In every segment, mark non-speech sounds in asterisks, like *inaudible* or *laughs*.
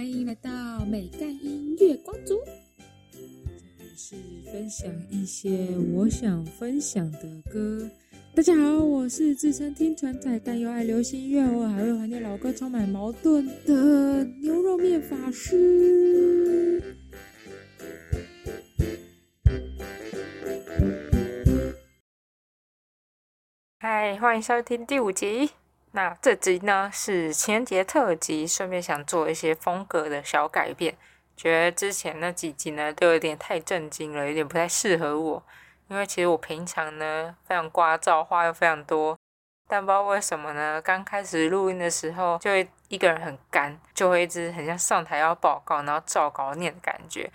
欢迎来到美干音乐光族。这里是分享一些我想分享的歌。大家好，我是自称听传仔，但又爱流行音乐，我还会怀念老歌，充满矛盾的牛肉面法师。嗨，欢迎收听第五集。那这集呢是情人节特辑，顺便想做一些风格的小改变。觉得之前那几集呢都有点太震惊了，有点不太适合我。因为其实我平常呢非常聒噪，话又非常多，但不知道为什么呢，刚开始录音的时候就会一个人很干，就会一直很像上台要报告，然后照稿念的感觉，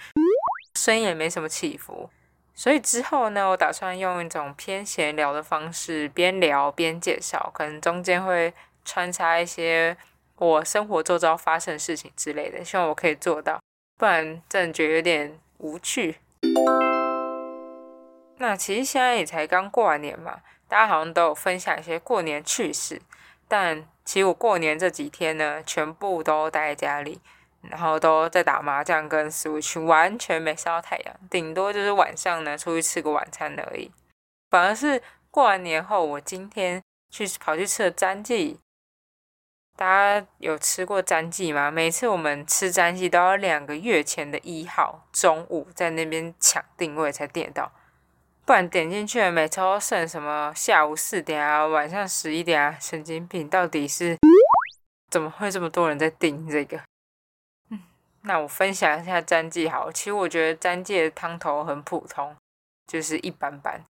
声音也没什么起伏。所以之后呢，我打算用一种偏闲聊的方式，边聊边介绍，可能中间会穿插一些我生活周遭发生的事情之类的，希望我可以做到，不然真的觉得有点无趣。那其实现在也才刚过完年嘛，大家好像都有分享一些过年趣事，但其实我过年这几天呢，全部都待在家里，然后都在打麻将跟 Switch，完全没晒到太阳，顶多就是晚上呢出去吃个晚餐而已。反而是过完年后，我今天去跑去吃了詹记。大家有吃过詹记吗？每次我们吃詹记都要两个月前的一号中午在那边抢定位才点到。不然点进去，每次都剩什么下午四点啊，晚上十一点啊，神经病！到底是怎么会这么多人在订这个？那我分享一下詹记好。其实我觉得詹记的汤头很普通，就是一般般。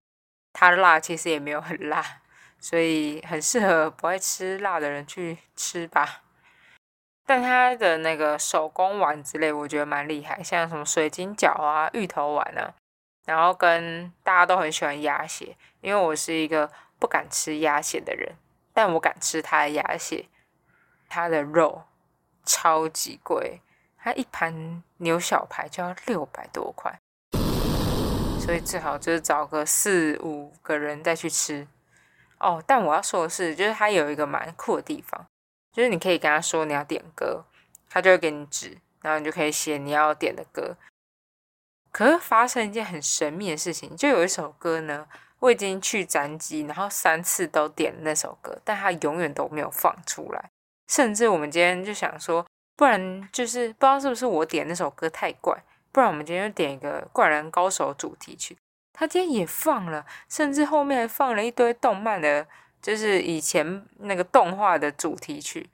它的辣其实也没有很辣，所以很适合不爱吃辣的人去吃吧。但它的那个手工丸之类，我觉得蛮厉害，像什么水晶饺啊、芋头丸啊。然后跟大家都很喜欢鸭血，因为我是一个不敢吃鸭血的人，但我敢吃它的鸭血，它的肉超级贵，它一盘牛小排就要六百多块，所以最好就是找个四五个人再去吃。哦，但我要说的是，就是它有一个蛮酷的地方，就是你可以跟他说你要点歌，他就会给你纸，然后你就可以写你要点的歌。可是发生一件很神秘的事情，就有一首歌呢，我已经去展机，然后三次都点那首歌，但它永远都没有放出来。甚至我们今天就想说，不然就是不知道是不是我点那首歌太怪，不然我们今天就点一个《灌篮高手》主题曲。他今天也放了，甚至后面还放了一堆动漫的，就是以前那个动画的主题曲。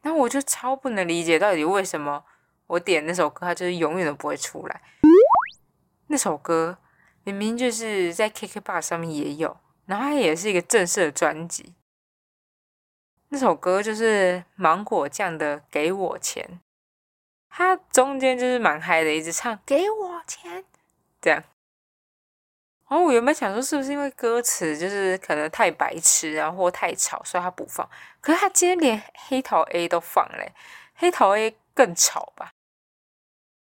然后我就超不能理解，到底为什么我点那首歌，它就是永远都不会出来。那首歌明明就是在 KKBOX 上面也有，然后它也是一个正式的专辑。那首歌就是芒果酱的《给我钱》，它中间就是蛮嗨的，一直唱“给我钱”这样。然后我原本想说，是不是因为歌词就是可能太白痴，然后或太吵，所以他不放。可是他今天连黑桃 A 都放嘞，黑桃 A 更吵吧？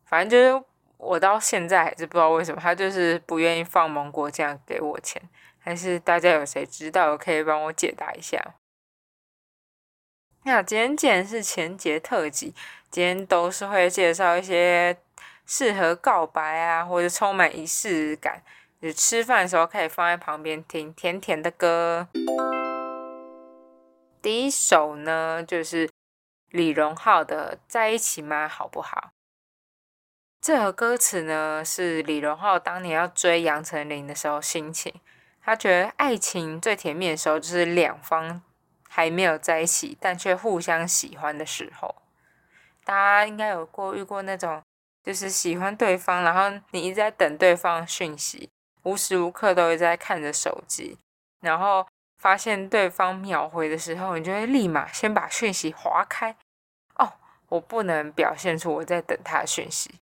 反正就是。我到现在还是不知道为什么他就是不愿意放芒果酱给我钱，还是大家有谁知道可以帮我解答一下？那今天既然是前节特辑，今天都是会介绍一些适合告白啊，或者充满仪式感，就吃饭的时候可以放在旁边听甜甜的歌。第一首呢，就是李荣浩的《在一起吗？好不好》。这首歌词呢，是李荣浩当年要追杨丞琳的时候心情。他觉得爱情最甜蜜的时候，就是两方还没有在一起，但却互相喜欢的时候。大家应该有过遇过那种，就是喜欢对方，然后你一直在等对方讯息，无时无刻都会在看着手机，然后发现对方秒回的时候，你就会立马先把讯息划开。哦，我不能表现出我在等他的讯息。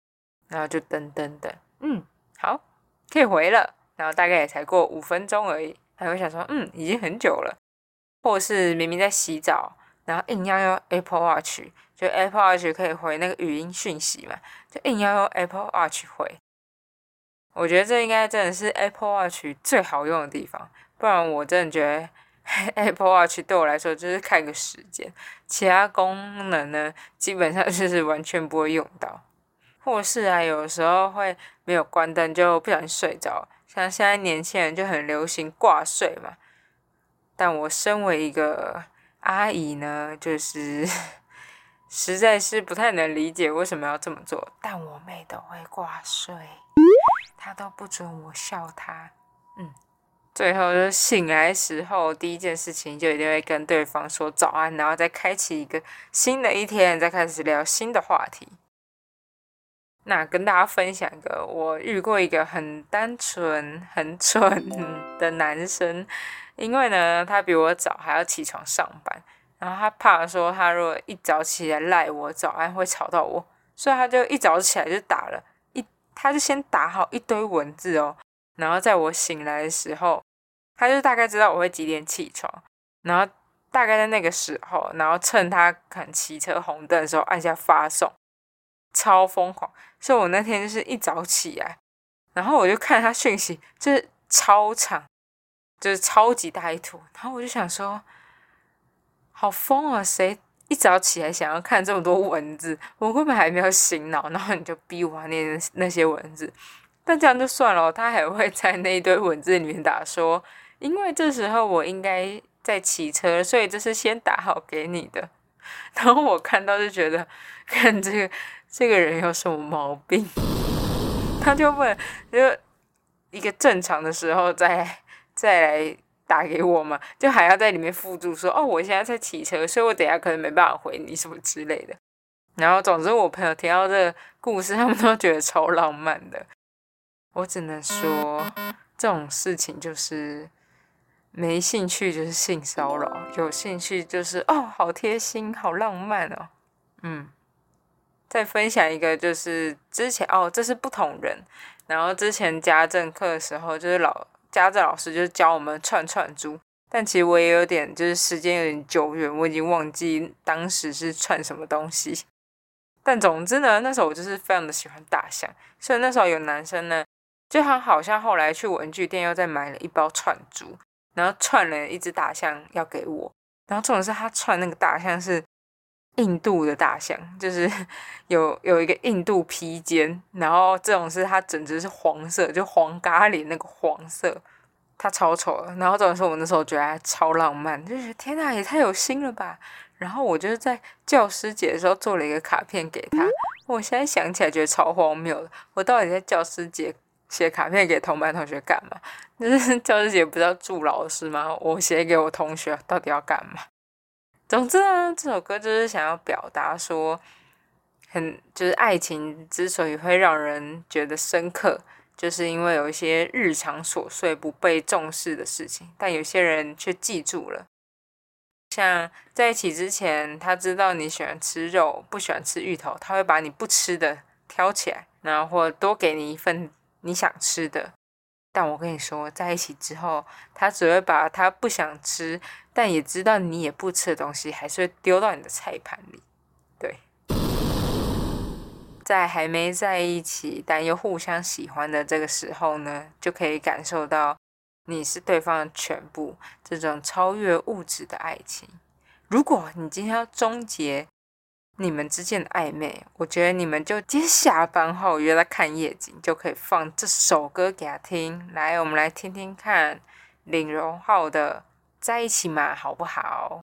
然后就等等等，嗯，好，可以回了。然后大概也才过五分钟而已，还会想说，嗯，已经很久了。或是明明在洗澡，然后硬要用 Apple Watch，就 Apple Watch 可以回那个语音讯息嘛，就硬要用 Apple Watch 回。我觉得这应该真的是 Apple Watch 最好用的地方，不然我真的觉得 *laughs* Apple Watch 对我来说就是看个时间，其他功能呢，基本上就是完全不会用到。或是啊，有时候会没有关灯就不小心睡着，像现在年轻人就很流行挂睡嘛。但我身为一个阿姨呢，就是 *laughs* 实在是不太能理解为什么要这么做。但我妹都会挂睡，她都不准我笑她。嗯。最后就醒来时候，第一件事情就一定会跟对方说早安，然后再开启一个新的一天，再开始聊新的话题。那跟大家分享一个，我遇过一个很单纯、很蠢的男生，因为呢，他比我早还要起床上班，然后他怕说他如果一早起来赖我早安会吵到我，所以他就一早起来就打了一，他就先打好一堆文字哦，然后在我醒来的时候。他就大概知道我会几点起床，然后大概在那个时候，然后趁他可能骑车红灯的时候按下发送，超疯狂。所以我那天就是一早起来，然后我就看他讯息，就是超长，就是超级大一坨，然后我就想说，好疯啊！谁一早起来想要看这么多文字？我根本还没有醒脑，然后你就逼我念那些文字，但这样就算了，他还会在那一堆文字里面打说。因为这时候我应该在骑车，所以这是先打好给你的。然后我看到就觉得，看这个这个人有什么毛病？*laughs* 他就问，就一个正常的时候再再来打给我嘛，就还要在里面附注说，哦，我现在在骑车，所以我等下可能没办法回你什么之类的。然后总之我朋友听到这个故事，*laughs* 他们都觉得超浪漫的。我只能说，这种事情就是。没兴趣就是性骚扰，有兴趣就是哦，好贴心，好浪漫哦。嗯，再分享一个，就是之前哦，这是不同人。然后之前家政课的时候，就是老家政老师就教我们串串珠，但其实我也有点就是时间有点久远，我已经忘记当时是串什么东西。但总之呢，那时候我就是非常的喜欢大象，所以那时候有男生呢，就他好像后来去文具店又再买了一包串珠。然后串了一只大象要给我，然后重点是他串那个大象是印度的大象，就是 *laughs* 有有一个印度披肩，然后这种是它整只是黄色，就黄咖喱那个黄色，它超丑的。然后重点是我那时候觉得超浪漫，就觉得天哪，也太有心了吧。然后我就是在教师节的时候做了一个卡片给他，我现在想起来觉得超荒谬的，我到底在教师节。写卡片给同班同学干嘛？就是 *laughs* 教师节不是要祝老师吗？我写给我同学到底要干嘛？总之呢，这首歌就是想要表达说，很就是爱情之所以会让人觉得深刻，就是因为有一些日常琐碎不被重视的事情，但有些人却记住了。像在一起之前，他知道你喜欢吃肉，不喜欢吃芋头，他会把你不吃的挑起来，然后或多给你一份。你想吃的，但我跟你说，在一起之后，他只会把他不想吃，但也知道你也不吃的东西，还是会丢到你的菜盘里。对，在还没在一起，但又互相喜欢的这个时候呢，就可以感受到你是对方的全部，这种超越物质的爱情。如果你今天要终结。你们之间的暧昧，我觉得你们就今天下班后约他看夜景，就可以放这首歌给他听。来，我们来听听看李荣浩的《在一起嘛》，好不好？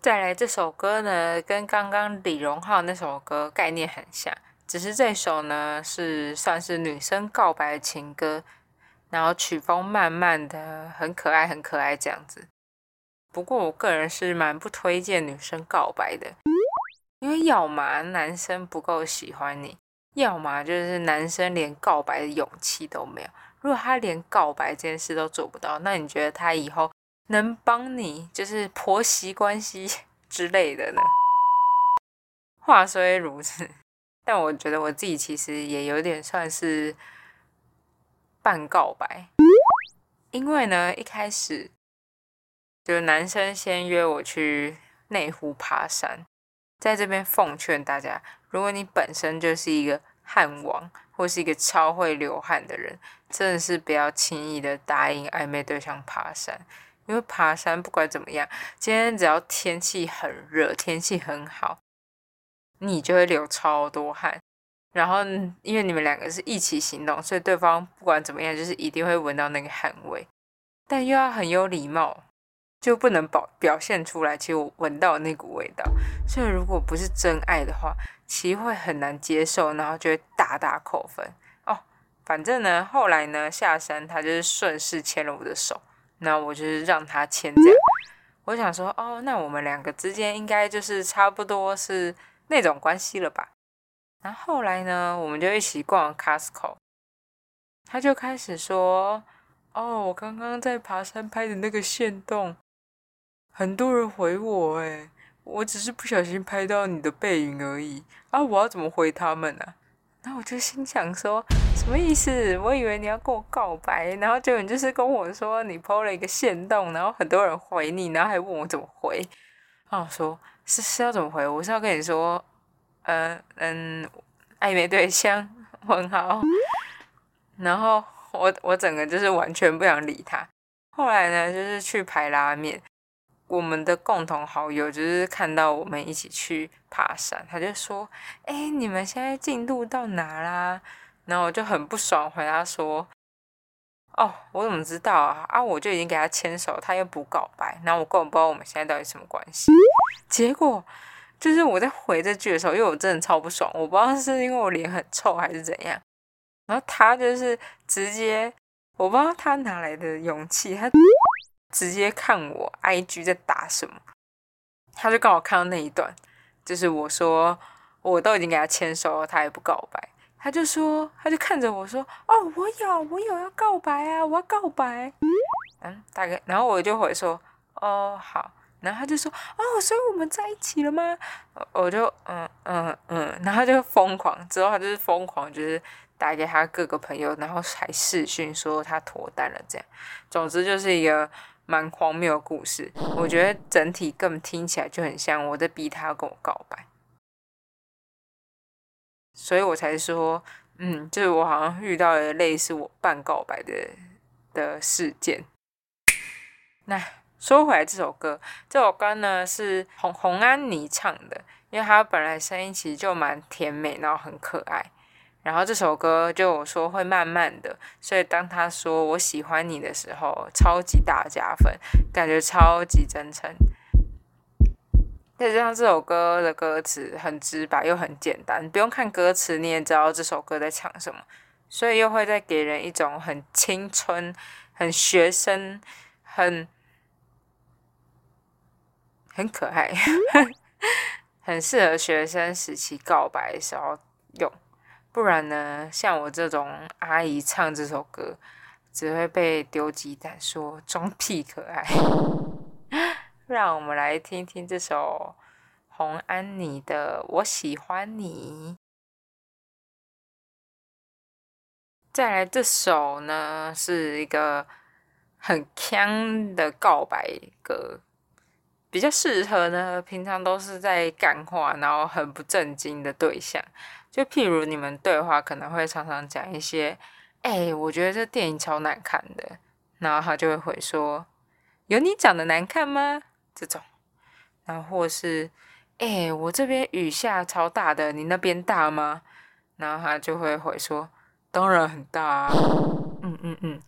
再来这首歌呢，跟刚刚李荣浩那首歌概念很像，只是这首呢是算是女生告白的情歌，然后曲风慢慢的，很可爱，很可爱这样子。不过我个人是蛮不推荐女生告白的，因为要么男生不够喜欢你，要么就是男生连告白的勇气都没有。如果他连告白这件事都做不到，那你觉得他以后能帮你就是婆媳关系 *laughs* 之类的呢？*laughs* 话虽如此，但我觉得我自己其实也有点算是半告白，因为呢一开始。就是男生先约我去内湖爬山，在这边奉劝大家，如果你本身就是一个汗王，或是一个超会流汗的人，真的是不要轻易的答应暧昧对象爬山。因为爬山不管怎么样，今天只要天气很热，天气很好，你就会流超多汗。然后因为你们两个是一起行动，所以对方不管怎么样，就是一定会闻到那个汗味。但又要很有礼貌，就不能表表现出来，其实我闻到那股味道。所以如果不是真爱的话，其实会很难接受，然后就会大大扣分哦。反正呢，后来呢下山，他就是顺势牵了我的手。那我就是让他牵这样，我想说，哦，那我们两个之间应该就是差不多是那种关系了吧。然后后来呢，我们就一起逛 Costco，他就开始说，哦，我刚刚在爬山拍的那个线动，很多人回我，诶，我只是不小心拍到你的背影而已，啊，我要怎么回他们呢？然后我就心想说，什么意思？我以为你要跟我告白，然后结果你就是跟我说你 PO 了一个线洞，然后很多人回你，然后还问我怎么回。然后我说是是要怎么回？我是要跟你说，嗯嗯，暧昧对象很好。然后我我整个就是完全不想理他。后来呢，就是去排拉面。我们的共同好友就是看到我们一起去爬山，他就说：“哎，你们现在进度到哪啦？”然后我就很不爽，回答说：“哦，我怎么知道啊？啊，我就已经给他牵手，他又不告白，然后我根本不知道我们现在到底什么关系。”结果就是我在回这句的时候，因为我真的超不爽，我不知道是因为我脸很臭还是怎样，然后他就是直接，我不知道他哪来的勇气，他。直接看我 IG 在打什么，他就刚好看到那一段，就是我说我都已经给他签收了，他也不告白，他就说，他就看着我说，哦，我有，我有要告白啊，我要告白，嗯，大概，然后我就回说，哦，好，然后他就说，哦，所以我们在一起了吗？我就，嗯嗯嗯，然后就疯狂，之后他就是疯狂，就是打给他各个朋友，然后还视讯说他脱单了，这样，总之就是一个。蛮荒谬的故事，我觉得整体更听起来就很像我在逼他跟我告白，所以我才说，嗯，就是我好像遇到了类似我半告白的的事件。那说回来，这首歌，这首歌呢是洪洪安妮唱的，因为她本来声音其实就蛮甜美，然后很可爱。然后这首歌就说会慢慢的，所以当他说我喜欢你的时候，超级大加分，感觉超级真诚。再加上这首歌的歌词很直白又很简单，不用看歌词你也知道这首歌在唱什么，所以又会再给人一种很青春、很学生、很很可爱、*laughs* 很适合学生时期告白的时候用。不然呢？像我这种阿姨唱这首歌，只会被丢鸡蛋，说装屁可爱。*laughs* 让我们来听听这首洪安妮的《我喜欢你》。再来这首呢，是一个很腔的告白歌，比较适合呢，平常都是在干话，然后很不正经的对象。就譬如你们对话可能会常常讲一些，哎，我觉得这电影超难看的，然后他就会回说，有你长得难看吗？这种，然后或是，哎，我这边雨下超大的，你那边大吗？然后他就会回说，当然很大啊，嗯嗯嗯，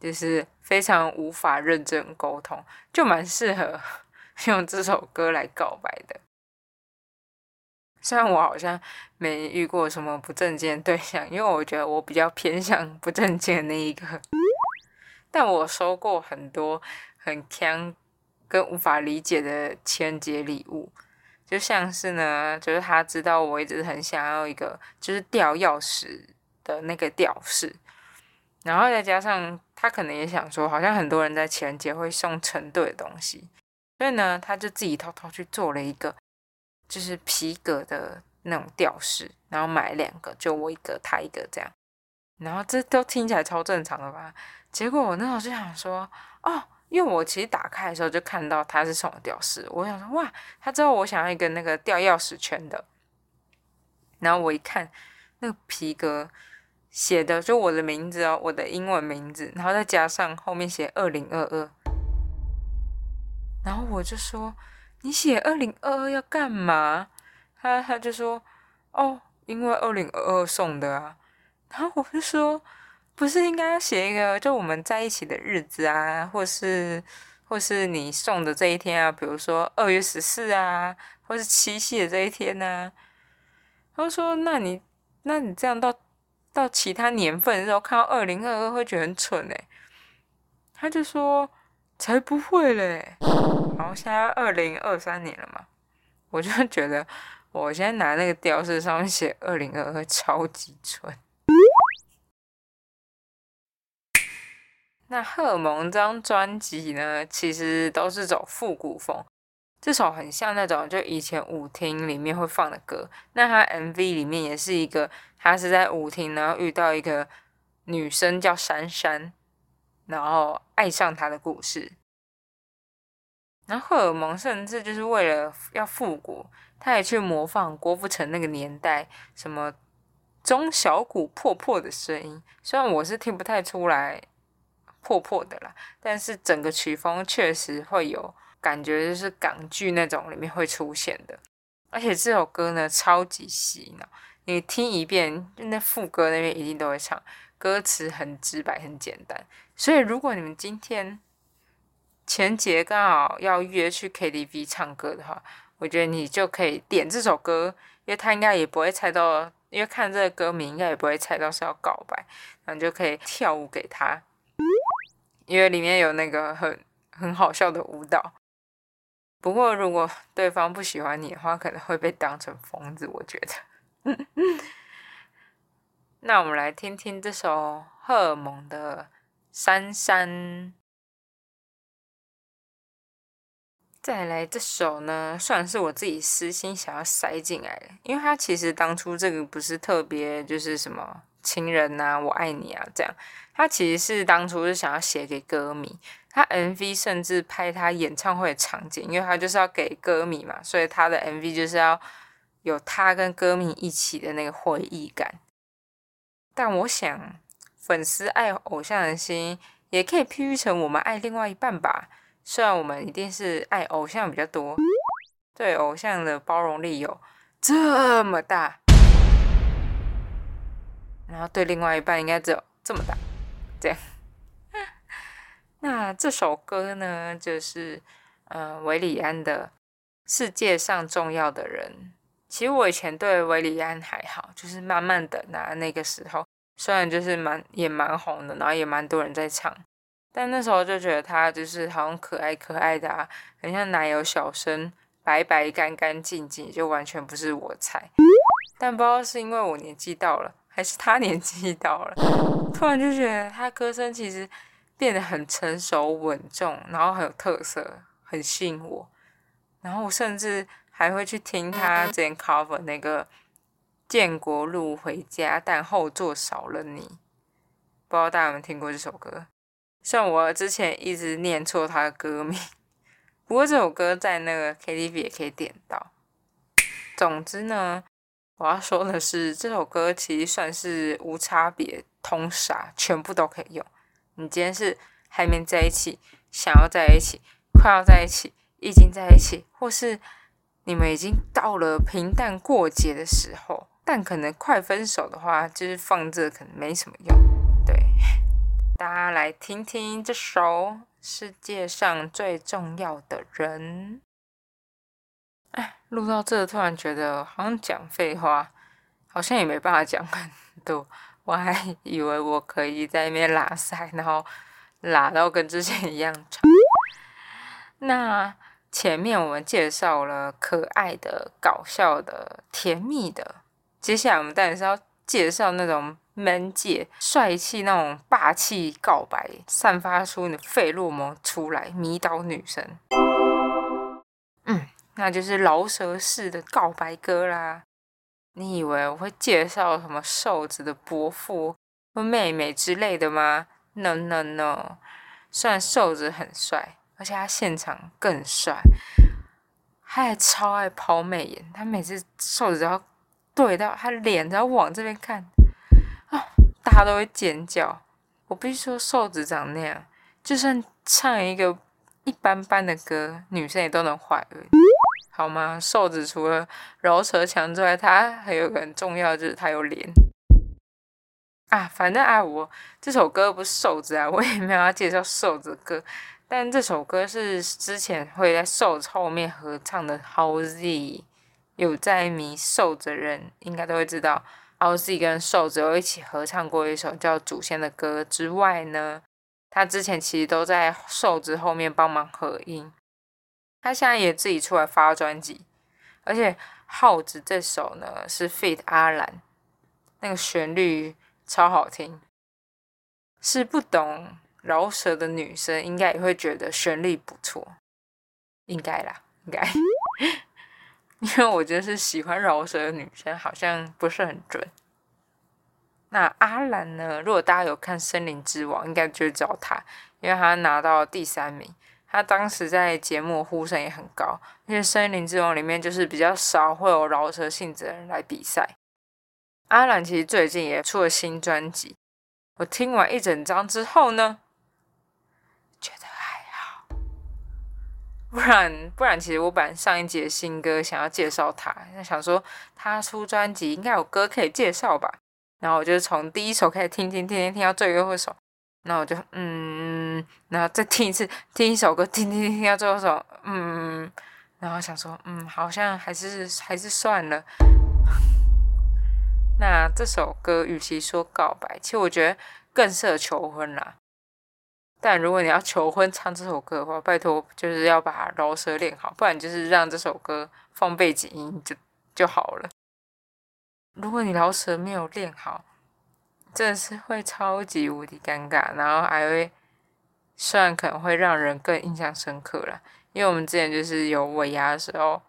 就是非常无法认真沟通，就蛮适合 *laughs* 用这首歌来告白的。虽然我好像没遇过什么不正经对象，因为我觉得我比较偏向不正经的那一个，*laughs* 但我收过很多很强跟无法理解的情人节礼物，就像是呢，就是他知道我一直很想要一个就是吊钥匙的那个吊饰，然后再加上他可能也想说，好像很多人在情人节会送成对的东西，所以呢，他就自己偷偷去做了一个。就是皮革的那种吊饰，然后买两个，就我一个，他一个这样，然后这都听起来超正常的吧？结果我那时候就想说，哦，因为我其实打开的时候就看到他是送我吊饰，我想说，哇，他知道我想要一个那个吊钥匙圈的，然后我一看，那个皮革写的就我的名字哦，我的英文名字，然后再加上后面写二零二二。然后我就说：“你写二零二二要干嘛？”他他就说：“哦，因为二零二二送的啊。”然后我就说：“不是应该要写一个就我们在一起的日子啊，或是或是你送的这一天啊，比如说二月十四啊，或是七夕的这一天呢？”他说：“那你那你这样到到其他年份的时候看到二零二二会觉得很蠢哎。”他就说。才不会嘞！然后现在二零二三年了嘛，我就觉得我现在拿那个吊饰上面写二零二二超级蠢。那荷尔蒙这张专辑呢，其实都是走复古风，这首很像那种就以前舞厅里面会放的歌。那他 MV 里面也是一个，他是在舞厅，然后遇到一个女生叫珊珊。然后爱上他的故事，然后荷尔蒙甚至就是为了要复古，他也去模仿郭富城那个年代什么中小鼓破破的声音。虽然我是听不太出来破破的啦，但是整个曲风确实会有感觉，就是港剧那种里面会出现的。而且这首歌呢超级洗脑，你听一遍，就那副歌那边一定都会唱。歌词很直白，很简单，所以如果你们今天前节刚好要约去 KTV 唱歌的话，我觉得你就可以点这首歌，因为他应该也不会猜到，因为看这个歌名应该也不会猜到是要告白，然后就可以跳舞给他，因为里面有那个很很好笑的舞蹈。不过如果对方不喜欢你的话，可能会被当成疯子，我觉得。*laughs* 那我们来听听这首荷尔蒙的《珊珊》。再来这首呢，算是我自己私心想要塞进来的，因为它其实当初这个不是特别就是什么情人呐，我爱你啊这样，它其实是当初是想要写给歌迷，他 MV 甚至拍他演唱会的场景，因为他就是要给歌迷嘛，所以他的 MV 就是要有他跟歌迷一起的那个回忆感。但我想，粉丝爱偶像的心也可以譬喻成我们爱另外一半吧。虽然我们一定是爱偶像比较多，对偶像的包容力有这么大，然后对另外一半应该只有这么大，这样。*laughs* 那这首歌呢，就是呃维礼安的《世界上重要的人》。其实我以前对维礼安还好，就是慢慢等啊，那个时候虽然就是蛮也蛮红的，然后也蛮多人在唱，但那时候就觉得他就是好像可爱可爱的啊，很像奶油小生，白白干干净净，就完全不是我菜。但不知道是因为我年纪到了，还是他年纪到了，突然就觉得他歌声其实变得很成熟稳重，然后很有特色，很吸引我，然后我甚至。还会去听他之前 cover 那个《建国路回家》，但后座少了你，不知道大家有没有听过这首歌？虽然我之前一直念错他的歌名，不过这首歌在那个 KTV 也可以点到。总之呢，我要说的是，这首歌其实算是无差别通杀，全部都可以用。你今天是还没在一起，想要在一起，快要在一起，已经在一起，或是。你们已经到了平淡过节的时候，但可能快分手的话，就是放这可能没什么用。对，大家来听听这首《世界上最重要的人》。哎，录到这，突然觉得好像讲废话，好像也没办法讲很多。我还以为我可以在那边拉塞，然后拉到跟之前一样长。那。前面我们介绍了可爱的、搞笑的、甜蜜的，接下来我们当然是要介绍那种门姐、帅气、那种霸气告白，散发出你的费洛蒙出来，迷倒女生。嗯，那就是饶舌式的告白歌啦。你以为我会介绍什么瘦子的伯父或妹妹之类的吗？No No No，虽然瘦子很帅。而且他现场更帅，他还超爱抛媚眼。他每次瘦子只要对到他脸，然后往这边看，啊，大家都会尖叫。我必须说，瘦子长那样，就算唱一个一般般的歌，女生也都能怀孕，好吗？瘦子除了饶舌强之外，他还有个很重要的，就是他有脸。啊，反正啊，我这首歌不是瘦子啊，我也没有要介绍瘦子歌，但这首歌是之前会在瘦子后面合唱的 How Z，有在迷瘦子的人应该都会知道，Howzy 跟瘦子有一起合唱过一首叫《祖先》的歌之外呢，他之前其实都在瘦子后面帮忙合音，他现在也自己出来发专辑，而且耗子这首呢是 Fit 阿兰，那个旋律。超好听，是不懂饶舌的女生应该也会觉得旋律不错，应该啦，应该，*laughs* 因为我觉得是喜欢饶舌的女生，好像不是很准。那阿兰呢？如果大家有看《森林之王》，应该就知道他，因为他拿到第三名，他当时在节目呼声也很高，因为《森林之王》里面就是比较少会有饶舌性质的人来比赛。阿兰其实最近也出了新专辑，我听完一整张之后呢，不然不然，其实我本来上一集的新歌想要介绍他，想说他出专辑应该有歌可以介绍吧。然后我就从第一首开始听听听听听到最后一首，那我就嗯，然后再听一次，听一首歌，听听听听到最后一首，嗯，然后想说嗯，好像还是还是算了。*laughs* 那这首歌与其说告白，其实我觉得更适合求婚啦。但如果你要求婚唱这首歌的话，拜托就是要把饶舌练好，不然就是让这首歌放背景音就就好了。如果你饶舌没有练好，真的是会超级无敌尴尬，然后还会虽然可能会让人更印象深刻了。因为我们之前就是有尾牙的时候，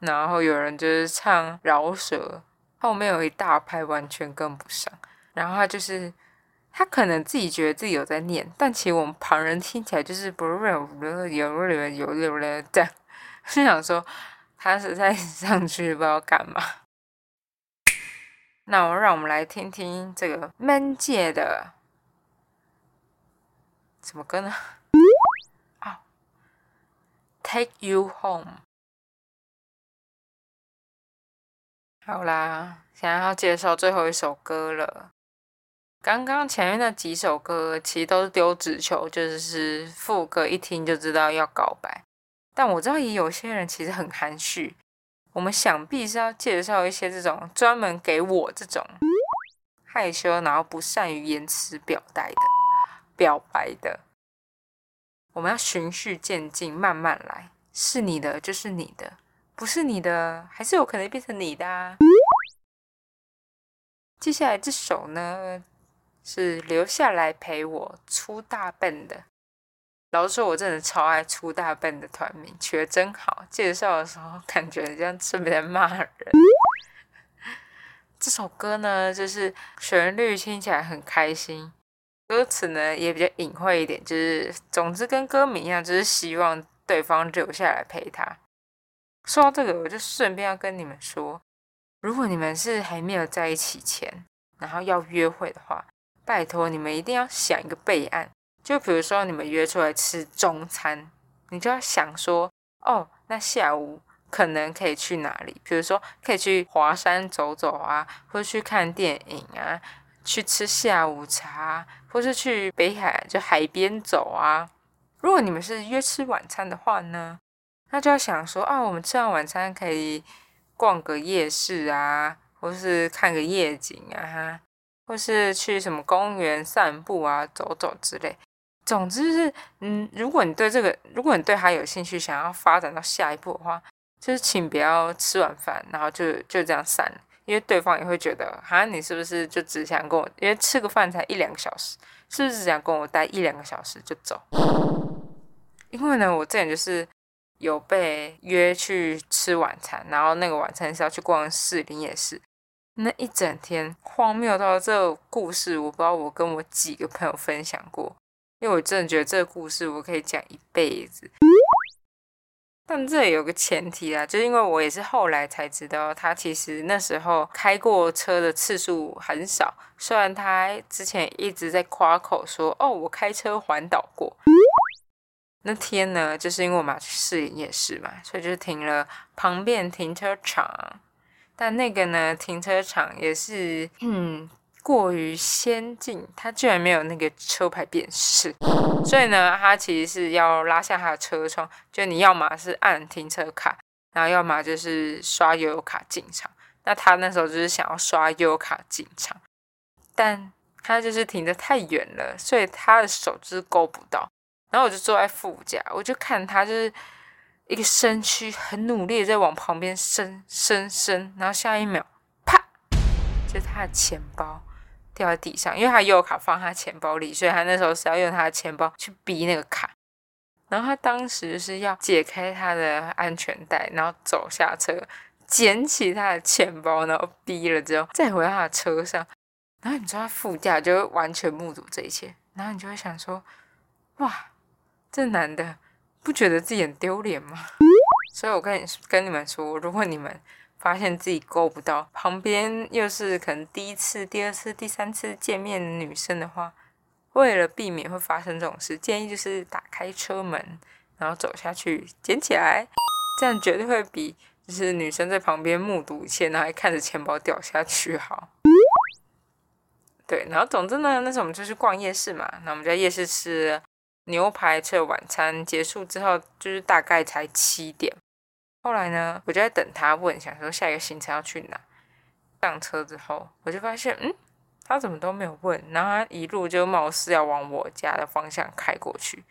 然后有人就是唱饶舌。后面有一大拍完全跟不上，然后他就是他可能自己觉得自己有在念，但其实我们旁人听起来就是不是有有有有有了这样，*laughs* 是想说他是在 *laughs* 上去不知道干嘛。那我让我们来听听这个 Man 界的怎么歌呢？啊，Take You Home。好啦，现在要介绍最后一首歌了。刚刚前面那几首歌其实都是丢纸球，就是副歌一听就知道要告白。但我知道也有些人其实很含蓄。我们想必是要介绍一些这种专门给我这种害羞然后不善于言辞表达的表白的。我们要循序渐进，慢慢来。是你的就是你的。不是你的，还是有可能变成你的啊。接下来这首呢，是留下来陪我出大笨的。老实说，我真的超爱出大笨的团名，取得真好。介绍的时候 *laughs* 感觉像顺便在骂人。这首歌呢，就是旋律听起来很开心，歌词呢也比较隐晦一点，就是总之跟歌名一样，就是希望对方留下来陪他。说到这个，我就顺便要跟你们说，如果你们是还没有在一起前，然后要约会的话，拜托你们一定要想一个备案。就比如说你们约出来吃中餐，你就要想说，哦，那下午可能可以去哪里？比如说可以去华山走走啊，或者去看电影啊，去吃下午茶，或是去北海就海边走啊。如果你们是约吃晚餐的话呢？那就要想说啊，我们吃完晚餐可以逛个夜市啊，或是看个夜景啊，或是去什么公园散步啊、走走之类。总之是，嗯，如果你对这个，如果你对他有兴趣，想要发展到下一步的话，就是请不要吃完饭然后就就这样散，因为对方也会觉得，好像你是不是就只想跟我，因为吃个饭才一两个小时，是不是只想跟我待一两个小时就走？因为呢，我之前就是。有被约去吃晚餐，然后那个晚餐是要去逛士林夜市，那一整天荒谬到这个故事，我不知道我跟我几个朋友分享过，因为我真的觉得这个故事我可以讲一辈子。但这有个前提啊，就是因为我也是后来才知道，他其实那时候开过车的次数很少。虽然他之前一直在夸口说：“哦，我开车环岛过。”那天呢，就是因为我们要去试营夜市嘛，所以就停了旁边停车场。但那个呢，停车场也是嗯过于先进，它居然没有那个车牌辨识，所以呢，它其实是要拉下它的车窗，就你要么是按停车卡，然后要么就是刷悠游卡进场。那他那时候就是想要刷悠游卡进场，但他就是停的太远了，所以他的手就是够不到。然后我就坐在副驾，我就看他就是一个身躯很努力的在往旁边伸伸伸，然后下一秒，啪，就是他的钱包掉在地上，因为他悠游卡放他钱包里，所以他那时候是要用他的钱包去逼那个卡。然后他当时是要解开他的安全带，然后走下车，捡起他的钱包，然后逼了之后再回到他的车上。然后你坐在副驾就完全目睹这一切，然后你就会想说，哇！这男的不觉得自己很丢脸吗？所以我跟你跟你们说，如果你们发现自己够不到旁边又是可能第一次、第二次、第三次见面的女生的话，为了避免会发生这种事，建议就是打开车门，然后走下去捡起来，这样绝对会比就是女生在旁边目睹一切，然后还看着钱包掉下去好。对，然后总之呢，那时候我们就去逛夜市嘛，那我们在夜市吃。牛排吃了晚餐结束之后，就是大概才七点。后来呢，我就在等他问，想说下一个行程要去哪。上车之后，我就发现，嗯，他怎么都没有问，然后他一路就貌似要往我家的方向开过去。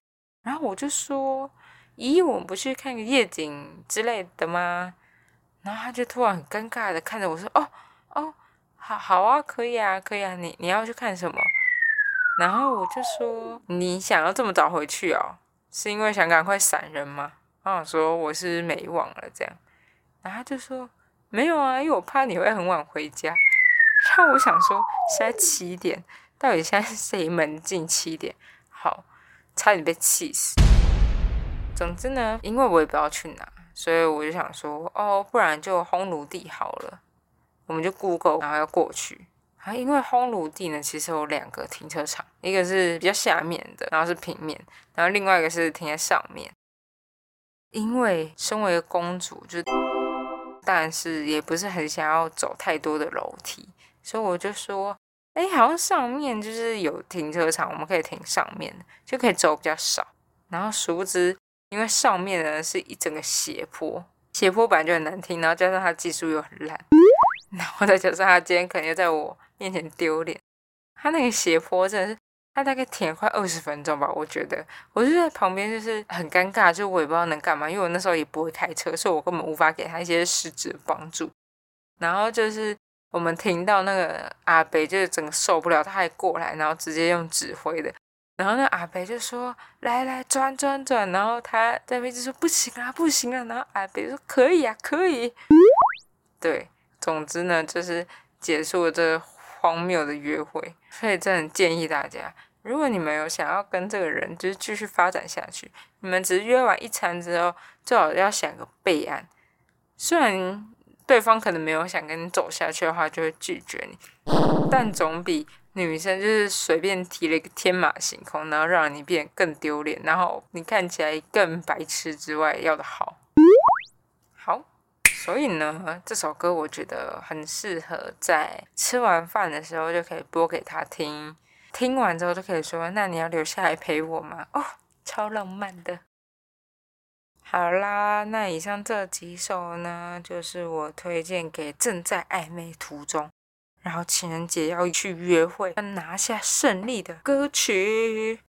然后我就说：“咦，我们不去看个夜景之类的吗？”然后他就突然很尴尬的看着我说：“哦哦，好好啊，可以啊，可以啊，你你要去看什么？”然后我就说：“你想要这么早回去哦，是因为想赶快闪人吗？”然后说：“我是没忘了这样。”然后他就说：“没有啊，因为我怕你会很晚回家。”然后我想说：“现在七点，到底现在是谁门禁七点？”好，差点被气死。总之呢，因为我也不知道去哪，所以我就想说：“哦，不然就烘炉地好了。”我们就 Google，然后要过去。啊，因为烘炉地呢，其实有两个停车场，一个是比较下面的，然后是平面，然后另外一个是停在上面。因为身为公主，就但是也不是很想要走太多的楼梯，所以我就说，哎，好像上面就是有停车场，我们可以停上面，就可以走比较少。然后殊不知，因为上面呢是一整个斜坡，斜坡本来就很难听，然后加上他技术又很烂，然后再加上他今天可能又在我。面前丢脸，他那个斜坡真的是，他大概停了快二十分钟吧，我觉得，我就在旁边就是很尴尬，就我也不知道能干嘛，因为我那时候也不会开车，所以我根本无法给他一些实质的帮助。然后就是我们听到那个阿北就是整个受不了，他还过来，然后直接用指挥的，然后那阿北就说来来转转转，然后他在那边就说不行啊不行啊，然后阿北说可以啊可以，*laughs* 对，总之呢就是结束了这。荒谬的约会，所以真的建议大家，如果你们有想要跟这个人就是继续发展下去，你们只是约完一餐之后，最好要想个备案。虽然对方可能没有想跟你走下去的话，就会拒绝你，但总比女生就是随便提了一个天马行空，然后让你变得更丢脸，然后你看起来更白痴之外要的好。好。所以呢，这首歌我觉得很适合在吃完饭的时候就可以播给他听，听完之后就可以说：“那你要留下来陪我吗？”哦，超浪漫的。好啦，那以上这几首呢，就是我推荐给正在暧昧途中，然后情人节要去约会，要拿下胜利的歌曲。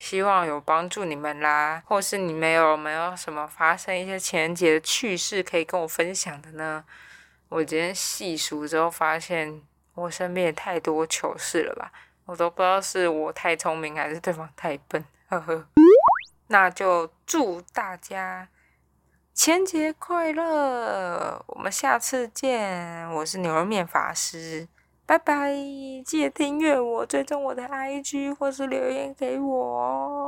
希望有帮助你们啦，或是你们有没有什么发生一些情人节的趣事可以跟我分享的呢？我今天细数之后发现，我身边也太多糗事了吧，我都不知道是我太聪明还是对方太笨，呵呵。那就祝大家情人节快乐，我们下次见，我是牛肉面法师。拜拜！记得订阅我，追踪我的 IG，或是留言给我哦。